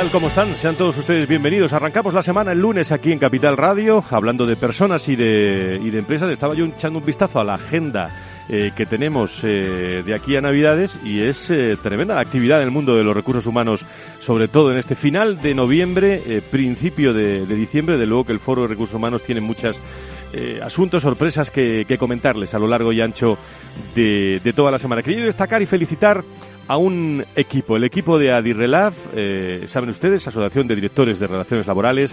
Tal? ¿Cómo están? Sean todos ustedes bienvenidos. Arrancamos la semana el lunes aquí en Capital Radio, hablando de personas y de, y de empresas. Estaba yo echando un vistazo a la agenda eh, que tenemos eh, de aquí a Navidades y es eh, tremenda la actividad en el mundo de los recursos humanos, sobre todo en este final de noviembre, principio de, diciembre. De luego que el Foro de Recursos Humanos tiene muchos asuntos, sorpresas que, comentarles a lo largo y ancho de, de toda la semana. Quería destacar y felicitar a un equipo, el equipo de Adirrelab, eh, saben ustedes, Asociación de Directores de Relaciones Laborales,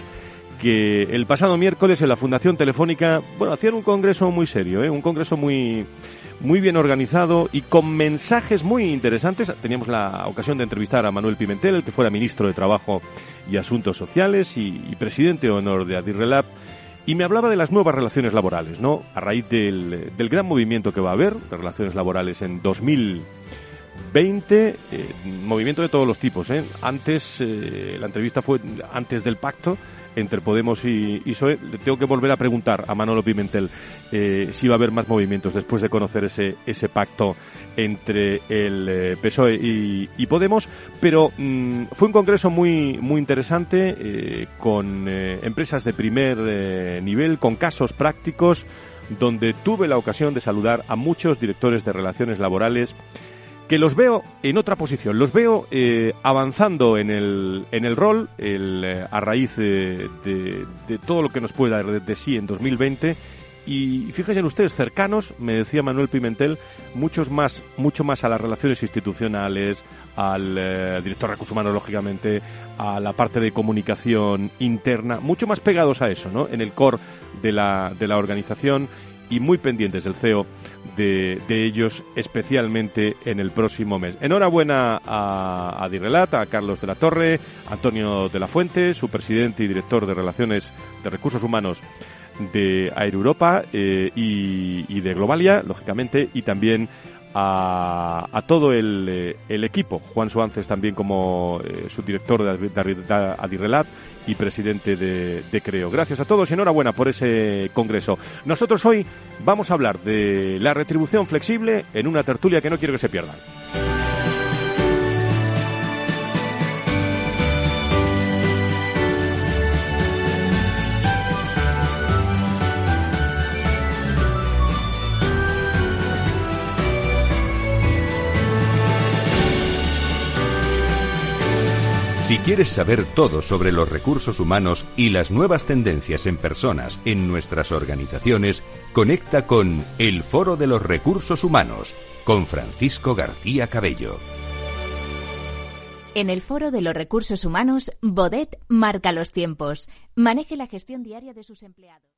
que el pasado miércoles en la Fundación Telefónica, bueno, hacían un congreso muy serio, ¿eh? un congreso muy, muy bien organizado y con mensajes muy interesantes. Teníamos la ocasión de entrevistar a Manuel Pimentel, el que fuera ministro de Trabajo y Asuntos Sociales y, presidente de honor de Adirrelab, y me hablaba de las nuevas relaciones laborales, ¿no? A raíz del, del gran movimiento que va a haber de relaciones laborales en 2000 20, eh, movimiento de todos los tipos. ¿eh? Antes, eh, la entrevista fue antes del pacto entre Podemos y, y PSOE. tengo que volver a preguntar a Manolo Pimentel si va a haber más movimientos después de conocer ese, ese pacto entre el PSOE y, Podemos. Pero mm, fue un congreso muy, muy interesante con empresas de primer nivel, con casos prácticos, donde tuve la ocasión de saludar a muchos directores de relaciones laborales que los veo en otra posición, los veo eh, avanzando en el, en el rol el, eh, a raíz de, de, todo lo que nos puede dar de, sí en 2020 y fíjense ustedes, cercanos, me decía Manuel Pimentel, muchos más, mucho más a las relaciones institucionales, al eh, director de recursos humanos, lógicamente, a la parte de comunicación interna, mucho más pegados a eso, ¿no? En el core de la, de la organización y muy pendientes del CEO de, ellos, especialmente en el próximo mes. Enhorabuena a, a Dirrelat, a Carlos de la Torre, Antonio de la Fuente, su presidente y director de Relaciones de Recursos Humanos de Air Europa eh, y, de Globalia, lógicamente, y también a, todo eh, el, equipo. Juan Suances también como eh, subdirector de, Adirrelat y presidente de, de, Creo. Gracias a todos y enhorabuena por ese congreso. Nosotros hoy vamos a hablar de la retribución flexible en una tertulia que no quiero que se pierdan. Si quieres saber todo sobre los recursos humanos y las nuevas tendencias en personas en nuestras organizaciones, conecta con El Foro de los Recursos Humanos con Francisco García Cabello. En el Foro de los Recursos Humanos, Bodet marca los tiempos. Maneje la gestión diaria de sus empleados.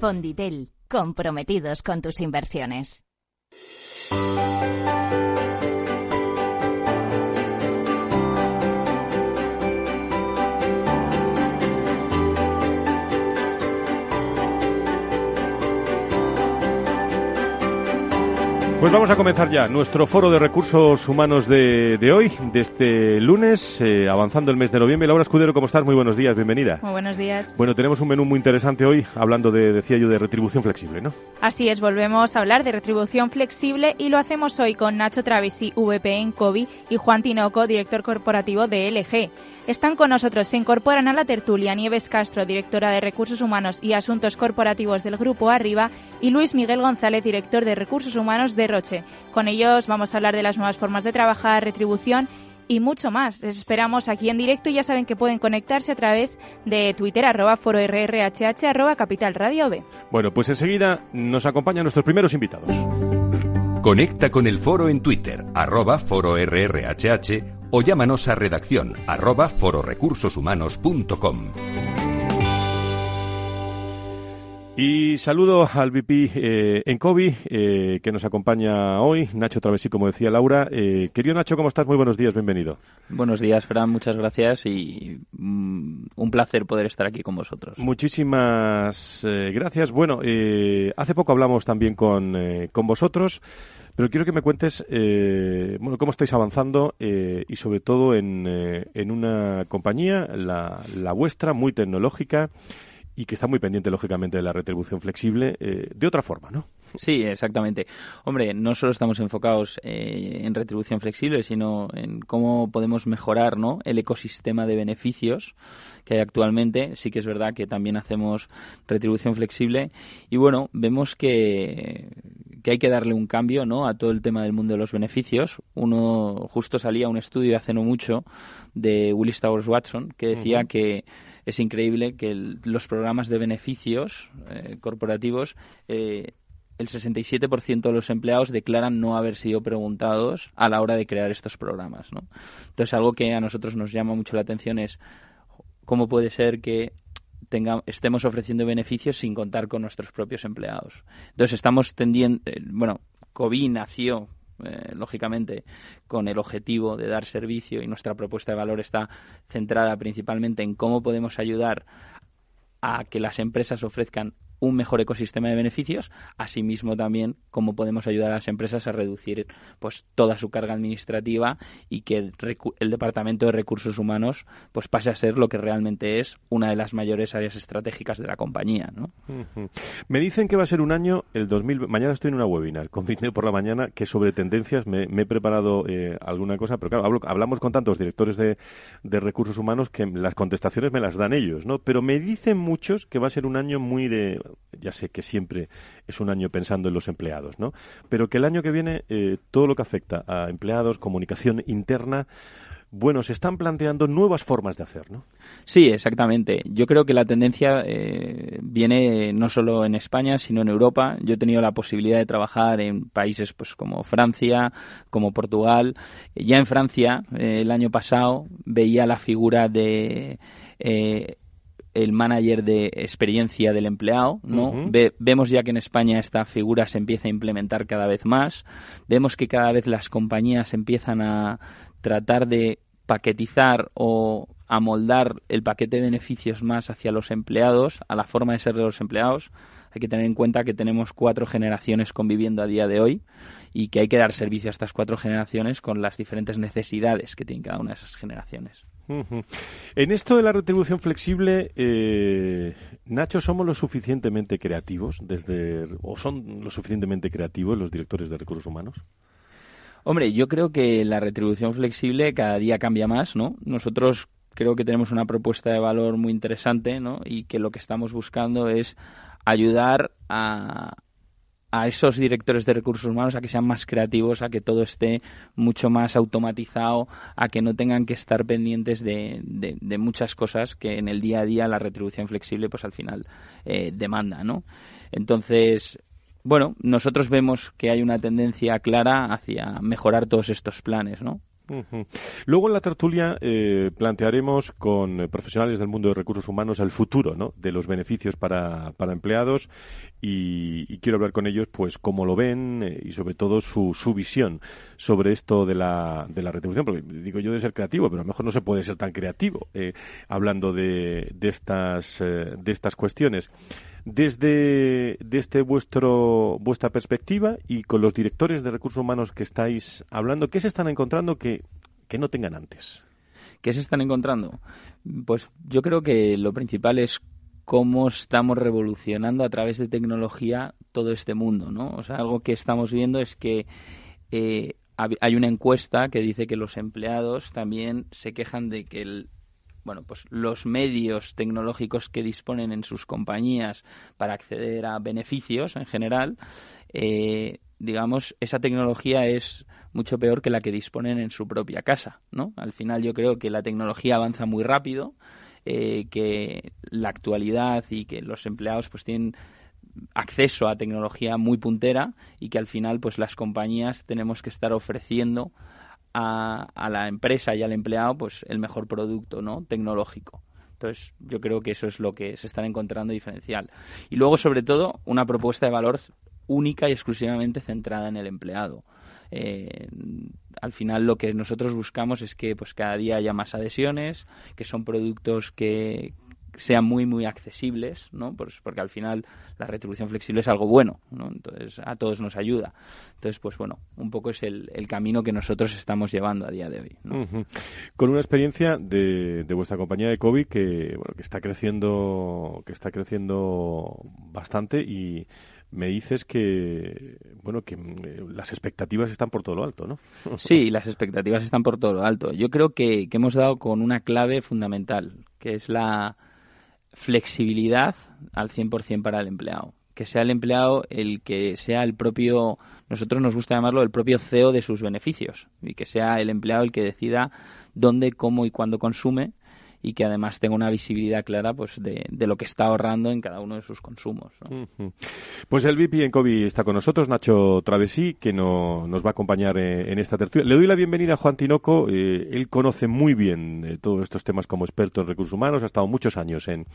Fonditel, comprometidos con tus inversiones. Pues vamos a comenzar ya nuestro foro de recursos humanos de, hoy, de este lunes, eh, avanzando el mes de noviembre. Laura Escudero, ¿cómo estás? Muy buenos días, bienvenida. Muy buenos días. Bueno, tenemos un menú muy interesante hoy, hablando de, decía yo, de retribución flexible, ¿no? Así es, volvemos a hablar de retribución flexible y lo hacemos hoy con Nacho Travesi, VP en COVID, y Juan Tinoco, director corporativo de LG. Están con nosotros, se incorporan a la tertulia Nieves Castro, directora de Recursos Humanos y Asuntos Corporativos del Grupo Arriba, y Luis Miguel González, director de Recursos Humanos de Roche. Con ellos vamos a hablar de las nuevas formas de trabajar, retribución y mucho más. Les esperamos aquí en directo y ya saben que pueden conectarse a través de Twitter, arroba fororrhh, arroba capital radio B. Bueno, pues enseguida nos acompañan nuestros primeros invitados. Conecta con el foro en Twitter, arroba fororrhh o llámanos a redacción arroba fororecursoshumanos.com. Y saludo al VP eh, en COVID eh, que nos acompaña hoy, Nacho Travesí, como decía Laura. Eh, querido Nacho, ¿cómo estás? Muy buenos días, bienvenido. Buenos días, Fran, muchas gracias y mm, un placer poder estar aquí con vosotros. Muchísimas eh, gracias. Bueno, hace poco hablamos también con, con vosotros. Pero quiero que me cuentes eh, bueno, cómo estáis avanzando eh, y sobre todo en, eh, en una compañía, la, la, vuestra, muy tecnológica y que está muy pendiente, lógicamente, de la retribución flexible de otra forma, ¿no? Sí, exactamente. Hombre, no solo estamos enfocados en retribución flexible, sino en cómo podemos mejorar ¿no? el ecosistema de beneficios que hay actualmente. Sí que es verdad que también hacemos retribución flexible y bueno, vemos que que hay que darle un cambio ¿no? a todo el tema del mundo de los beneficios. Uno justo salía un estudio hace no mucho de Willis Towers Watson que decía que es increíble que los programas de beneficios eh, corporativos eh, el 67% de los empleados declaran no haber sido preguntados a la hora de crear estos programas. ¿no? Entonces, algo que a nosotros nos llama mucho la atención es cómo puede ser que estemos ofreciendo beneficios sin contar con nuestros propios empleados. Entonces estamos tendiendo, eh, bueno, COVID nació eh, lógicamente con el objetivo de dar servicio y nuestra propuesta de valor está centrada principalmente en cómo podemos ayudar a que las empresas ofrezcan un mejor ecosistema de beneficios, asimismo también cómo podemos ayudar a las empresas a reducir pues toda su carga administrativa y que el, departamento de recursos humanos pues pase a ser lo que realmente es una de las mayores áreas estratégicas de la compañía, ¿no? Me dicen que va a ser un año el 2000, mañana estoy en una webinar con por la mañana que sobre tendencias me, he preparado eh, alguna cosa, pero claro, hablamos con tantos directores de, de recursos humanos que las contestaciones me las dan ellos, ¿no? Pero me dicen muchos que va a ser un año muy de ya sé que siempre es un año pensando en los empleados, ¿no? Pero que el año que viene eh, todo lo que afecta a empleados, comunicación interna, bueno, se están planteando nuevas formas de hacer, ¿no? Sí, exactamente. Yo creo que la tendencia eh, viene no solo en España, sino en Europa. Yo he tenido la posibilidad de trabajar en países pues como Francia, como Portugal. Ya en Francia, eh, el año pasado, veía la figura de el manager de experiencia del empleado, ¿no? vemos ya que en España esta figura se empieza a implementar cada vez más. Vemos que cada vez las compañías empiezan a tratar de paquetizar o amoldar el paquete de beneficios más hacia los empleados, a la forma de ser de los empleados. Hay que tener en cuenta que tenemos cuatro generaciones conviviendo a día de hoy y que hay que dar servicio a estas cuatro generaciones con las diferentes necesidades que tienen cada una de esas generaciones. En esto de la retribución flexible, eh, Nacho, ¿somos lo suficientemente creativos desde o son lo suficientemente creativos los directores de recursos humanos? Hombre, yo creo que la retribución flexible cada día cambia más, ¿no? Nosotros creo que tenemos una propuesta de valor muy interesante, ¿no? Y que lo que estamos buscando es ayudar a, a esos directores de recursos humanos a que sean más creativos, a que todo esté mucho más automatizado, a que no tengan que estar pendientes de, de, muchas cosas que en el día a día la retribución flexible pues al final eh, demanda, ¿no? Entonces, bueno, nosotros vemos que hay una tendencia clara hacia mejorar todos estos planes, ¿no? Luego en la tertulia eh, plantearemos con profesionales del mundo de recursos humanos el futuro ¿no? de los beneficios para, para empleados y, quiero hablar con ellos pues cómo lo ven eh, y sobre todo su, su visión sobre esto de la, de la retribución, porque digo yo de ser creativo, pero a lo mejor no se puede ser tan creativo eh, hablando de, de, estas, de estas cuestiones desde, desde vuestro, vuestra perspectiva y con los directores de recursos humanos que estáis hablando, ¿qué se están encontrando que, que no tengan antes? ¿Qué se están encontrando? Pues yo creo que lo principal es cómo estamos revolucionando a través de tecnología todo este mundo, ¿no? O sea, algo que estamos viendo es que eh, hay una encuesta que dice que los empleados también se quejan de que el bueno, pues los medios tecnológicos que disponen en sus compañías para acceder a beneficios en general, eh, digamos, esa tecnología es mucho peor que la que disponen en su propia casa, ¿no? Al final yo creo que la tecnología avanza muy rápido, eh, que la actualidad y que los empleados pues tienen acceso a tecnología muy puntera y que al final pues las compañías tenemos que estar ofreciendo a, la empresa y al empleado pues el mejor producto no tecnológico. Entonces yo creo que eso es lo que se están encontrando diferencial. Y luego sobre todo una propuesta de valor única y exclusivamente centrada en el empleado. Eh, al final lo que nosotros buscamos es que pues cada día haya más adhesiones que son productos que, sean muy, muy accesibles, ¿no? Pues porque al final la retribución flexible es algo bueno, ¿no? Entonces, a todos nos ayuda. Entonces, pues bueno, un poco es el, el camino que nosotros estamos llevando a día de hoy. Con una experiencia de, de, vuestra compañía de COVID que, bueno, que está creciendo, que está creciendo bastante y me dices que bueno que eh, las expectativas están por todo lo alto, ¿no? Sí, las expectativas están por todo lo alto. Yo creo que, que hemos dado con una clave fundamental, que es la flexibilidad al 100% para el empleado. Que sea el empleado el que sea el propio, nosotros nos gusta llamarlo el propio CEO de sus beneficios y que sea el empleado el que decida dónde, cómo y cuándo consume y que además tenga una visibilidad clara pues de, lo que está ahorrando en cada uno de sus consumos. Pues el VP en COVID está con nosotros, Nacho Travesí, que no, nos va a acompañar eh, en, esta tertulia. Le doy la bienvenida a Juan Tinoco. Eh, él conoce muy bien eh, todos estos temas como experto en recursos humanos, ha estado muchos años en,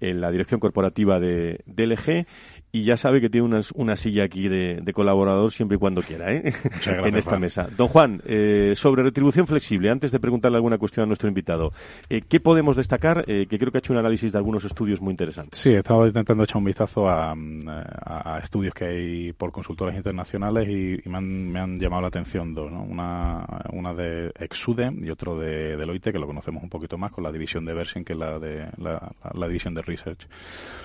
en la dirección corporativa de, de LG y ya sabe que tiene una, una silla aquí de, colaborador siempre y cuando quiera ¿eh? en esta mesa. Don Juan, eh, sobre retribución flexible, antes de preguntarle alguna cuestión a nuestro invitado, eh, ¿qué podemos destacar? Eh, que creo que ha hecho un análisis de algunos estudios muy interesantes. Sí, he estado intentando echar un vistazo a, a, estudios que hay por consultores internacionales y, me, han, me, han, llamado la atención dos. ¿no? Una, una de Exude y otro de Deloitte, que lo conocemos un poquito más con la división de Versing, que es la, de, la, la división de Research.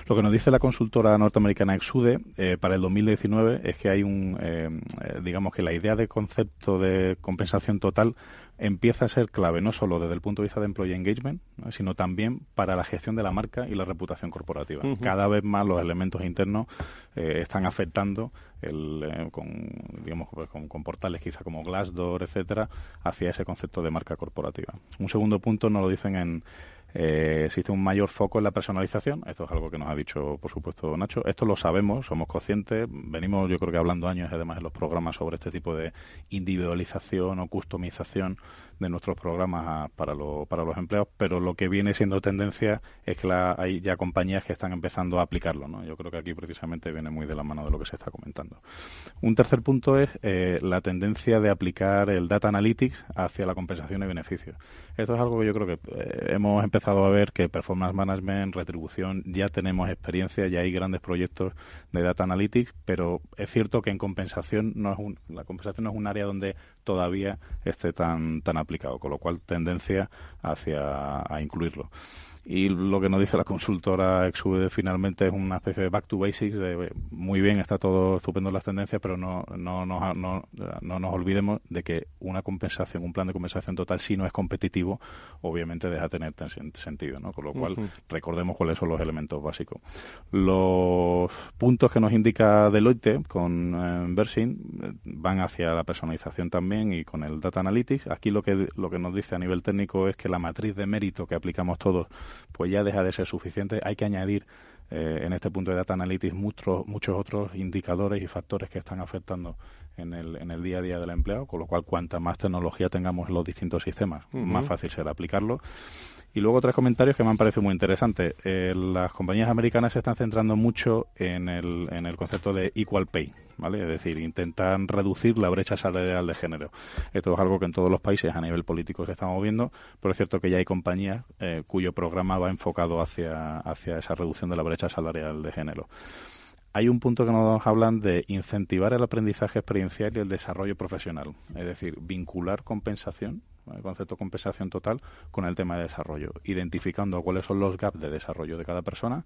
Lo que nos dice la consultora norteamericana Exude eh, para el 2019 es que hay un, eh, eh, digamos que la idea de concepto de compensación total empieza a ser clave no solo desde el punto de vista de employee engagement, sino también para la gestión de la marca y la reputación corporativa. Cada vez más los elementos internos están afectando el, con, digamos, pues, con, con, portales quizá como Glassdoor, etcétera, hacia ese concepto de marca corporativa. Un segundo punto nos lo dicen en eh, existe un mayor foco en la personalización. Esto es algo que nos ha dicho, por supuesto, Nacho. Esto lo sabemos, somos conscientes. Venimos, yo creo que hablando años, además, en los programas sobre este tipo de individualización o customización de nuestros programas para, para los empleados, pero lo que viene siendo tendencia es que hay ya compañías que están empezando a aplicarlo. ¿no? Yo creo que aquí precisamente viene muy de la mano de lo que se está comentando. Un tercer punto es eh, la tendencia de aplicar el Data Analytics hacia la compensación y beneficios. Esto es algo que yo creo que eh, hemos empezado a ver que Performance Management, retribución, ya tenemos experiencia, ya hay grandes proyectos de Data Analytics, pero es cierto que en compensación no es un, la compensación no es un área donde todavía esté tan, tan aplicado, con lo cual tendencia hacia a incluirlo. Y lo que nos dice la consultora Exude finalmente es una especie de back to basics, de muy bien, está todo estupendo en las tendencias, pero no, no, no, no, no nos olvidemos de que una compensación, un plan de compensación total, si no es competitivo, obviamente deja de tener sentido, ¿no? Con lo cual, recordemos cuáles son los elementos básicos. Los puntos que nos indica Deloitte con eh, eh, van hacia la personalización también y con el Data Analytics. Aquí lo que, lo que nos dice a nivel técnico es que la matriz de mérito que aplicamos todos pues ya deja de ser suficiente. Hay que añadir eh, en este punto de Data Analytics muchos, muchos otros indicadores y factores que están afectando en el, en el día a día del empleado, con lo cual cuanta más tecnología tengamos en los distintos sistemas, más fácil será aplicarlo. Y luego tres comentarios que me han parecido muy interesantes. Eh, las compañías americanas se están centrando mucho en el, en el concepto de equal pay, ¿vale? Es decir, intentan reducir la brecha salarial de género. Esto es algo que en todos los países a nivel político se está moviendo, pero es cierto que ya hay compañías eh, cuyo programa va enfocado hacia, hacia esa reducción de la brecha salarial de género hay un punto que nos hablan de incentivar el aprendizaje experiencial y el desarrollo profesional, es decir, vincular compensación, el concepto de compensación total, con el tema de desarrollo, identificando cuáles son los gaps de desarrollo de cada persona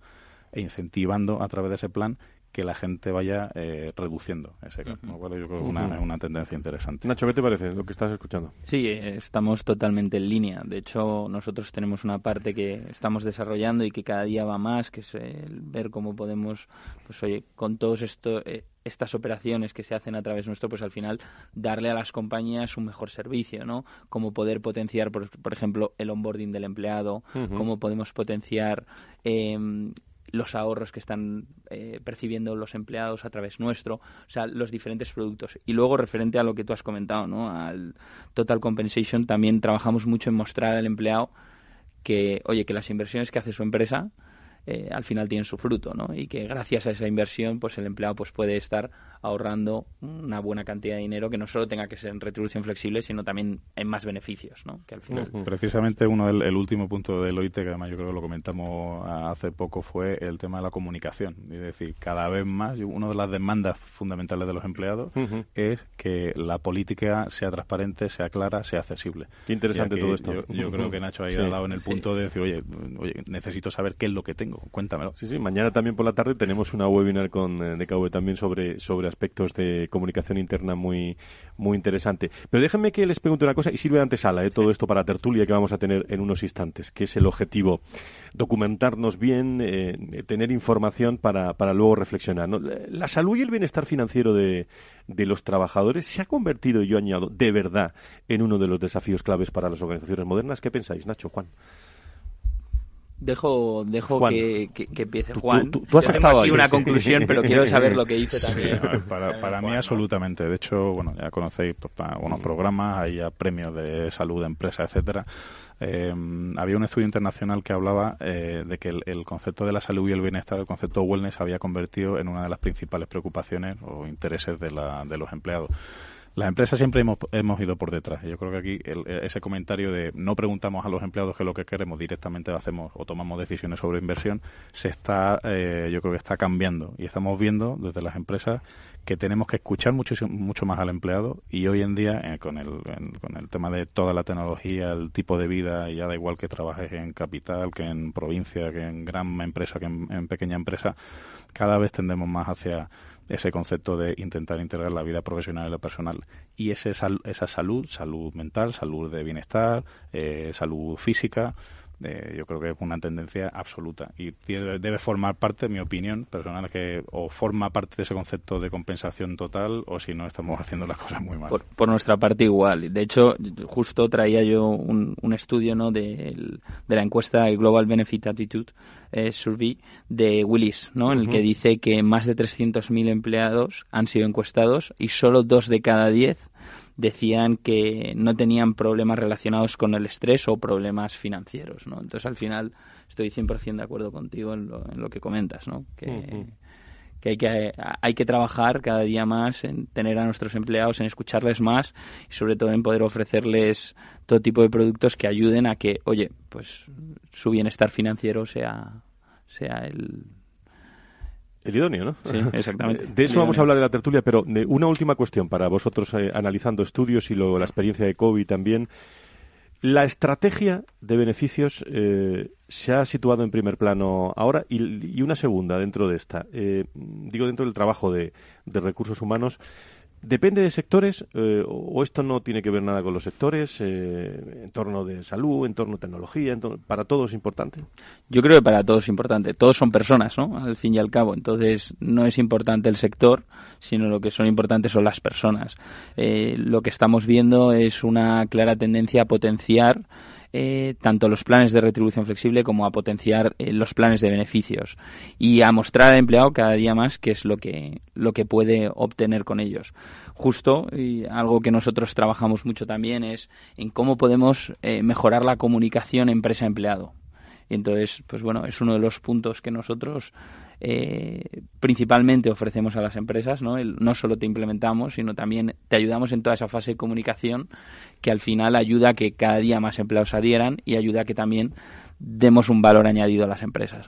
e incentivando a través de ese plan que la gente vaya eh, reduciendo ese gap. yo creo que una, es una tendencia interesante. Nacho, ¿qué te parece lo que estás escuchando? Sí, estamos totalmente en línea. De hecho, nosotros tenemos una parte que estamos desarrollando y que cada día va más, que es el ver cómo podemos, pues oye, con todos esto, eh, estas operaciones que se hacen a través nuestro, pues al final darle a las compañías un mejor servicio, ¿no? Cómo poder potenciar, por, ejemplo, el onboarding del empleado, cómo podemos potenciar eh, los ahorros que están eh, percibiendo los empleados a través nuestro, o sea, los diferentes productos. Y luego, referente a lo que tú has comentado, ¿no? Al Total Compensation, también trabajamos mucho en mostrar al empleado que, oye, que las inversiones que hace su empresa eh, al final tienen su fruto, ¿no? Y que gracias a esa inversión, pues el empleado pues puede estar ahorrando una buena cantidad de dinero que no solo tenga que ser en retribución flexible, sino también en más beneficios, ¿no? Que al final... Precisamente uno del el último punto del OIT, que además yo creo que lo comentamos hace poco, fue el tema de la comunicación. Es decir, cada vez más, una de las demandas fundamentales de los empleados es que la política sea transparente, sea clara, sea accesible. Qué interesante todo esto. Yo, creo que Nacho ha ido dado en el punto de decir, oye, oye, necesito saber qué es lo que tengo, cuéntamelo. Sí, sí, mañana también por la tarde tenemos una webinar con eh, DKV también sobre, sobre aspectos de comunicación interna muy, muy interesante. Pero déjenme que les pregunte una cosa, y sirve de antesala ¿eh? todo esto para tertulia que vamos a tener en unos instantes, que es el objetivo, documentarnos bien, eh, tener información para, para luego reflexionar. La salud y el bienestar financiero de, de los trabajadores se ha convertido, yo añado, de verdad en uno de los desafíos claves para las organizaciones modernas. ¿Qué pensáis, Nacho, Juan? Dejo, dejo que, que, empiece Juan. Tú, has estado aquí una conclusión, pero quiero saber lo que dice también. para, para mí, absolutamente. De hecho, bueno, ya conocéis pues, unos programas, hay premios de salud de empresa, etcétera. Eh, había un estudio internacional que hablaba eh, de que el, el, concepto de la salud y el bienestar, el concepto wellness, había convertido en una de las principales preocupaciones o intereses de, la, de los empleados. Las empresas siempre hemos, hemos ido por detrás. Yo creo que aquí ese comentario de no preguntamos a los empleados qué es lo que queremos, directamente hacemos o tomamos decisiones sobre inversión, se está, eh, yo creo que está cambiando. Y estamos viendo desde las empresas que tenemos que escuchar mucho, mucho más al empleado y hoy en día eh, con, el, con el tema de toda la tecnología, el tipo de vida, ya da igual que trabajes en capital, que en provincia, que en gran empresa, que en pequeña empresa, cada vez tendemos más hacia ese concepto de intentar integrar la vida profesional y la personal. Y ese, esa salud, salud mental, salud de bienestar, eh, salud física, eh, yo creo que es una tendencia absoluta y debe formar parte, en mi opinión personal, que o forma parte de ese concepto de compensación total o si no estamos haciendo las cosas muy mal. Por, nuestra parte igual. De hecho, justo traía yo un, un estudio ¿no? de, de la encuesta Global Benefit Attitude eh, Survey de Willis, ¿no? en el que dice que más de 300.000 empleados han sido encuestados y solo dos de cada diez decían que no tenían problemas relacionados con el estrés o problemas financieros, ¿no? Entonces, al final, estoy 100% de acuerdo contigo en lo, en lo que comentas, ¿no? Que, que, hay que hay que trabajar cada día más en tener a nuestros empleados, en escucharles más y sobre todo en poder ofrecerles todo tipo de productos que ayuden a que, oye, pues su bienestar financiero sea, sea el el idóneo, ¿no? Sí, exactamente. De eso vamos a hablar de la tertulia, pero de una última cuestión para vosotros eh, analizando estudios y luego la experiencia de COVID también. La estrategia de beneficios eh, se ha situado en primer plano ahora y, una segunda dentro de esta. Eh, digo, dentro del trabajo de, de recursos humanos. ¿Depende de sectores eh, o esto no tiene que ver nada con los sectores? Eh, ¿En torno de salud, en torno de tecnología? ¿Para todos es importante? Yo creo que para todos es importante. Todos son personas, ¿no? Al fin y al cabo. Entonces, no es importante el sector, sino lo que son importantes son las personas. Eh, lo que estamos viendo es una clara tendencia a potenciar eh, tanto los planes de retribución flexible como a potenciar eh, los planes de beneficios y a mostrar al empleado cada día más qué es lo que, lo que puede obtener con ellos. Justo, y algo que nosotros trabajamos mucho también es en cómo podemos eh, mejorar la comunicación empresa-empleado. Y entonces, pues bueno, es uno de los puntos que nosotros eh, principalmente ofrecemos a las empresas, ¿no? no solo te implementamos, sino también te ayudamos en toda esa fase de comunicación que al final ayuda a que cada día más empleados adhieran y ayuda a que también demos un valor añadido a las empresas.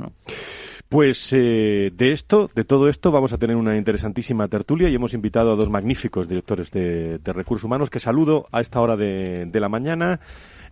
Pues eh, de esto, de todo esto, vamos a tener una interesantísima tertulia y hemos invitado a dos magníficos directores de, recursos humanos que saludo a esta hora de la mañana.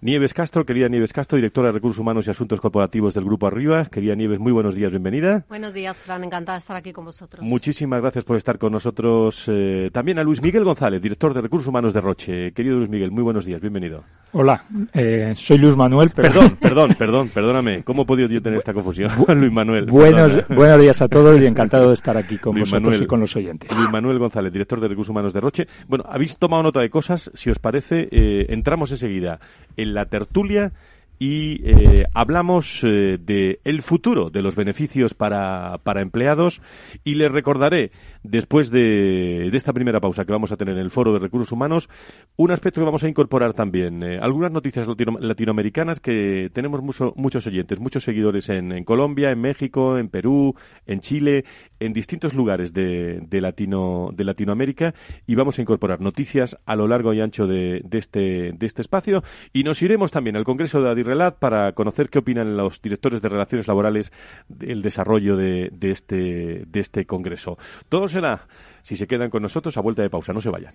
Nieves Castro, querida Nieves Castro, directora de Recursos Humanos y Asuntos Corporativos del Grupo Arriba. Querida Nieves, muy buenos días, bienvenida. Buenos días, Fran, encantada de estar aquí con vosotros. Muchísimas gracias por estar con nosotros. Eh, también a Luis Miguel González, director de Recursos Humanos de Roche. Querido Luis Miguel, muy buenos días, bienvenido. Hola, eh, soy Luis Manuel. Perdón, perdón, perdón, perdóname. ¿Cómo he podido yo tener esta confusión? Luis Manuel. Buenos, buenos días a todos y encantado de estar aquí con vosotros y con los oyentes. Luis Manuel González, director de Recursos Humanos de Roche. Bueno, habéis tomado nota de cosas. Si os parece, eh, entramos enseguida en la tertulia y eh, hablamos eh, de el futuro de los beneficios para, para empleados y les recordaré después de, de, esta primera pausa que vamos a tener en el foro de recursos humanos un aspecto que vamos a incorporar también. Eh, algunas noticias latinoamericanas que tenemos muchos oyentes muchos seguidores en, en, Colombia en México en Perú en Chile en distintos lugares de, de, Latino, de Latinoamérica y vamos a incorporar noticias a lo largo y ancho de, de este, de este espacio. Y nos iremos también al Congreso de Adirrelat para conocer qué opinan los directores de relaciones laborales del desarrollo de, de, este, de este Congreso. Todo será, si se quedan con nosotros, a vuelta de pausa. No se vayan.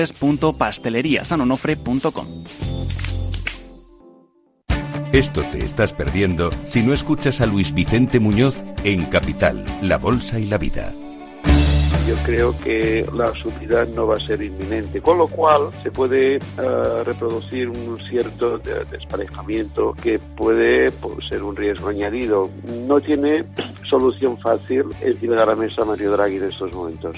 www.pasteleriasanonofre.com. Esto te estás perdiendo si no escuchas a Luis Vicente Muñoz en Capital, La Bolsa y la Vida yo creo que la subida no va a ser inminente, con lo cual se puede eh, reproducir un cierto desparejamiento que puede pues, ser un riesgo añadido. No tiene solución fácil encima de la mesa Mario Draghi en estos momentos.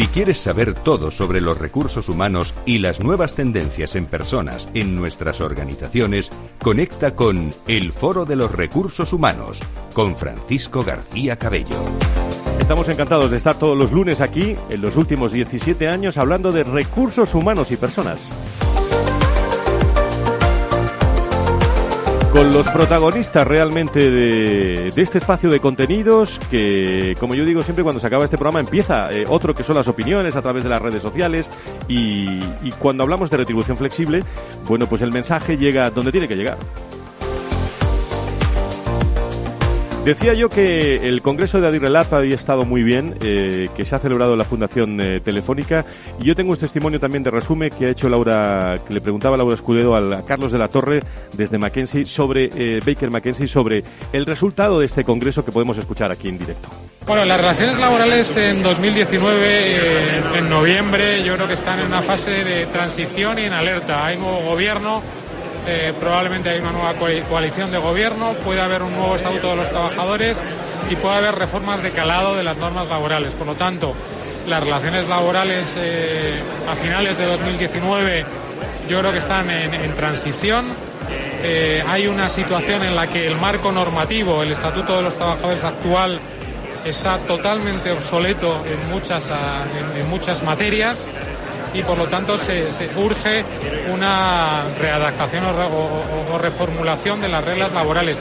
Si quieres saber todo sobre los recursos humanos y las nuevas tendencias en personas en nuestras organizaciones, conecta con El Foro de los Recursos Humanos con Francisco García Cabello. Estamos encantados de estar todos los lunes aquí, en los últimos 17 años, hablando de recursos humanos y personas. Con los protagonistas realmente de, este espacio de contenidos que, como yo digo siempre, cuando se acaba este programa empieza eh, otro que son las opiniones a través de las redes sociales y, y cuando hablamos de retribución flexible, bueno, pues el mensaje llega donde tiene que llegar. Decía yo que el Congreso de Adirrelat había estado muy bien, eh, que se ha celebrado la Fundación eh, Telefónica, y yo tengo un testimonio también de resumen que ha hecho Laura, que le preguntaba Laura Escudedo a Carlos de la Torre desde Mackenzie sobre eh, Baker Mackenzie sobre el resultado de este Congreso que podemos escuchar aquí en directo. Bueno, las relaciones laborales en 2019, en noviembre, yo creo que están en una fase de transición y en alerta. Hay nuevo gobierno eh, probablemente hay una nueva coalición de gobierno, puede haber un nuevo estatuto de los trabajadores y puede haber reformas de calado de las normas laborales. Por lo tanto, las relaciones laborales eh, a finales de 2019 yo creo que están en, transición. Eh, hay una situación en la que el marco normativo, el Estatuto de los Trabajadores actual, está totalmente obsoleto en muchas, en muchas materias y por lo tanto se, urge una readaptación o, reformulación de las reglas laborales.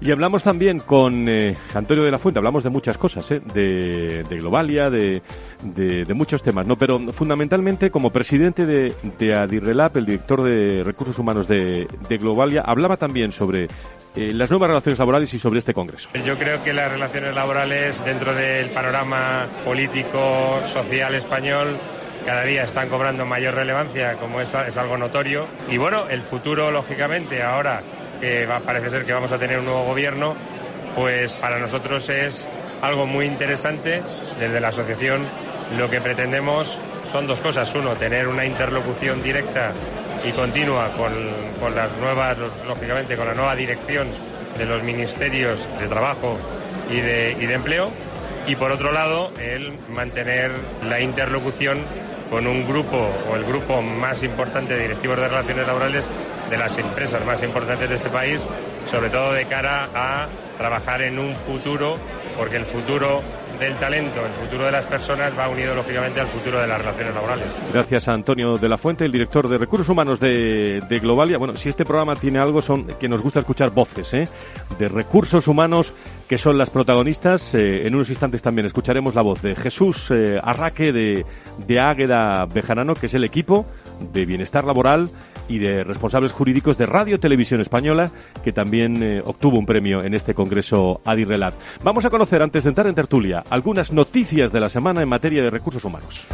Y hablamos también con eh, Antonio de la Fuente, hablamos de muchas cosas, ¿eh? de, Globalia, de, de, muchos temas, ¿no? Pero fundamentalmente como presidente de, de Adirrelap, el director de recursos humanos de, Globalia, hablaba también sobre eh, las nuevas relaciones laborales y sobre este Congreso. Yo creo que las relaciones laborales dentro del panorama político, social español cada día están cobrando mayor relevancia, como es, algo notorio. Y bueno, el futuro, lógicamente, ahora que parece ser que vamos a tener un nuevo gobierno, pues para nosotros es algo muy interesante. Desde la asociación lo que pretendemos son dos cosas. Uno, tener una interlocución directa y continua con, con las nuevas, lógicamente, con la nueva dirección de los ministerios de trabajo y de, y de empleo. Y por otro lado, el mantener la interlocución con un grupo o el grupo más importante de directivos de relaciones laborales de las empresas más importantes de este país, sobre todo de cara a trabajar en un futuro, porque el futuro del talento, el futuro de las personas va unido lógicamente al futuro de las relaciones laborales. Gracias a Antonio de la Fuente, el director de Recursos Humanos de, Globalia. Bueno, si este programa tiene algo son que nos gusta escuchar voces ¿eh? de recursos humanos que son las protagonistas. Eh, en unos instantes también escucharemos la voz de Jesús eh, Arraque de, de Águeda Bejarano, que es el equipo de bienestar laboral y de responsables jurídicos de Radio Televisión Española, que también eh, obtuvo un premio en este Congreso Adirrelat. Vamos a conocer, antes de entrar en tertulia, algunas noticias de la semana en materia de recursos humanos.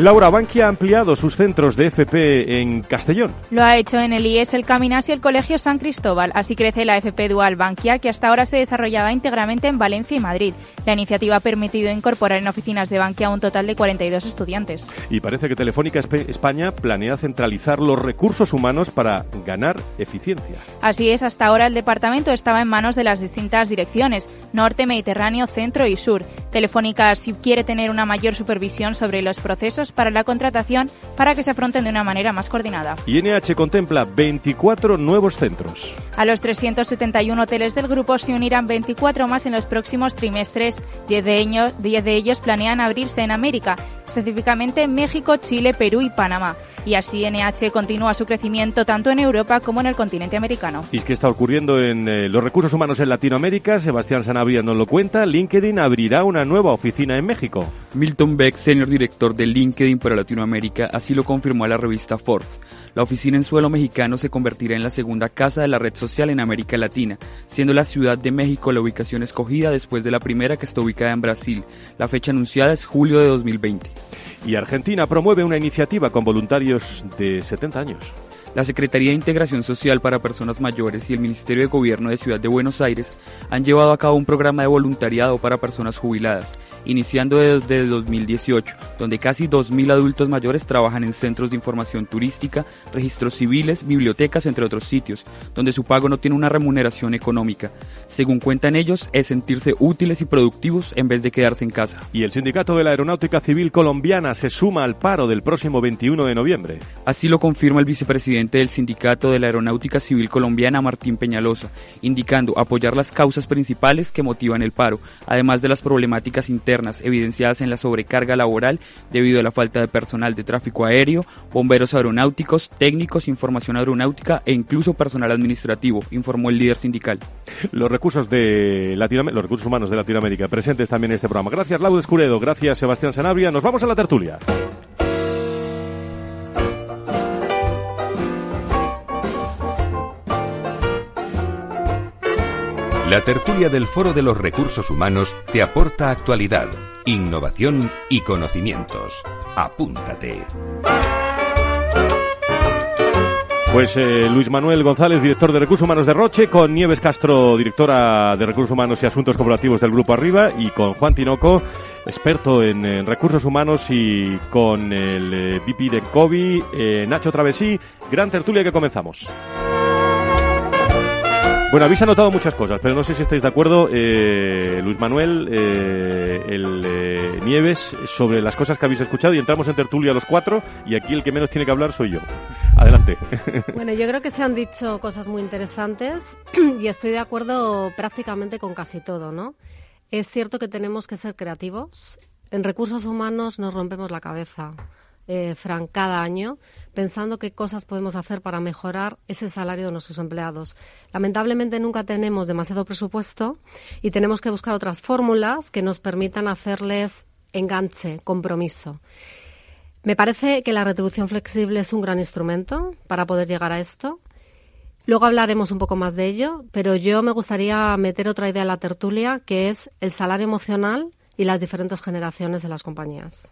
Laura Bankia ha ampliado sus centros de FP en Castellón. Lo ha hecho en el IES, el Caminas y el Colegio San Cristóbal. Así crece la FP Dual Bankia, que hasta ahora se desarrollaba íntegramente en Valencia y Madrid. La iniciativa ha permitido incorporar en oficinas de Bankia un total de 42 estudiantes. Y parece que Telefónica España planea centralizar los recursos humanos para ganar eficiencia. Así es, hasta ahora el departamento estaba en manos de las distintas direcciones, norte, Mediterráneo, centro y sur. Telefónica, si quiere tener una mayor supervisión sobre los procesos, para la contratación para que se afronten de una manera más coordinada. INH contempla 24 nuevos centros. A los 371 hoteles del grupo se unirán 24 más en los próximos trimestres. 10 de ellos, 10 de ellos planean abrirse en América, específicamente México, Chile, Perú y Panamá. Y así NH continúa su crecimiento tanto en Europa como en el continente americano. ¿Y qué está ocurriendo en eh, los recursos humanos en Latinoamérica? Sebastián Sanabria nos lo cuenta. LinkedIn abrirá una nueva oficina en México. Milton Beck, senior director de LinkedIn para Latinoamérica, así lo confirmó a la revista Forbes. La oficina en suelo mexicano se convertirá en la segunda casa de la red social en América Latina, siendo la Ciudad de México la ubicación escogida después de la primera que está ubicada en Brasil. La fecha anunciada es julio de 2020. Y Argentina promueve una iniciativa con voluntarios de 70 años. La Secretaría de Integración Social para Personas Mayores y el Ministerio de Gobierno de Ciudad de Buenos Aires han llevado a cabo un programa de voluntariado para personas jubiladas iniciando desde 2018, donde casi 2.000 adultos mayores trabajan en centros de información turística, registros civiles, bibliotecas, entre otros sitios, donde su pago no tiene una remuneración económica. Según cuentan ellos, es sentirse útiles y productivos en vez de quedarse en casa. Y el Sindicato de la Aeronáutica Civil Colombiana se suma al paro del próximo 21 de noviembre. Así lo confirma el vicepresidente del Sindicato de la Aeronáutica Civil Colombiana, Martín Peñalosa, indicando apoyar las causas principales que motivan el paro, además de las problemáticas internas evidenciadas en la sobrecarga laboral debido a la falta de personal de tráfico aéreo, bomberos aeronáuticos, técnicos, información aeronáutica e incluso personal administrativo, informó el líder sindical. Los recursos de los recursos humanos de Latinoamérica presentes también en este programa. Gracias Lau Escuredo, gracias Sebastián Sanabria. Nos vamos a la tertulia. La tertulia del Foro de los Recursos Humanos te aporta actualidad, innovación y conocimientos. Apúntate. Pues eh, Luis Manuel González, director de Recursos Humanos de Roche, con Nieves Castro, directora de Recursos Humanos y Asuntos Corporativos del Grupo Arriba, y con Juan Tinoco, experto en, recursos humanos, y con el eh, de COVID, eh, Nacho Travesí. Gran tertulia que comenzamos. Bueno, habéis anotado muchas cosas, pero no sé si estáis de acuerdo, eh, Luis Manuel, eh, el eh, Nieves, sobre las cosas que habéis escuchado y entramos en tertulia los cuatro y aquí el que menos tiene que hablar soy yo. Adelante. Bueno, yo creo que se han dicho cosas muy interesantes y estoy de acuerdo prácticamente con casi todo, ¿no? Es cierto que tenemos que ser creativos. En recursos humanos nos rompemos la cabeza eh, Fran, cada año, pensando qué cosas podemos hacer para mejorar ese salario de nuestros empleados. Lamentablemente nunca tenemos demasiado presupuesto y tenemos que buscar otras fórmulas que nos permitan hacerles enganche, compromiso. Me parece que la retribución flexible es un gran instrumento para poder llegar a esto. Luego hablaremos un poco más de ello, pero yo me gustaría meter otra idea en la tertulia, que es el salario emocional y las diferentes generaciones de las compañías.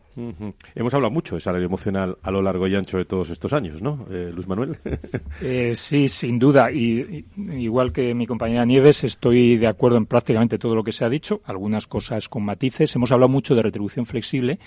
Hemos hablado mucho de salario emocional a lo largo y ancho de todos estos años, ¿no, eh, Luis Manuel? Eh, sí, sin duda. Y, igual que mi compañera Nieves, estoy de acuerdo en prácticamente todo lo que se ha dicho, algunas cosas con matices. Hemos hablado mucho de retribución flexible.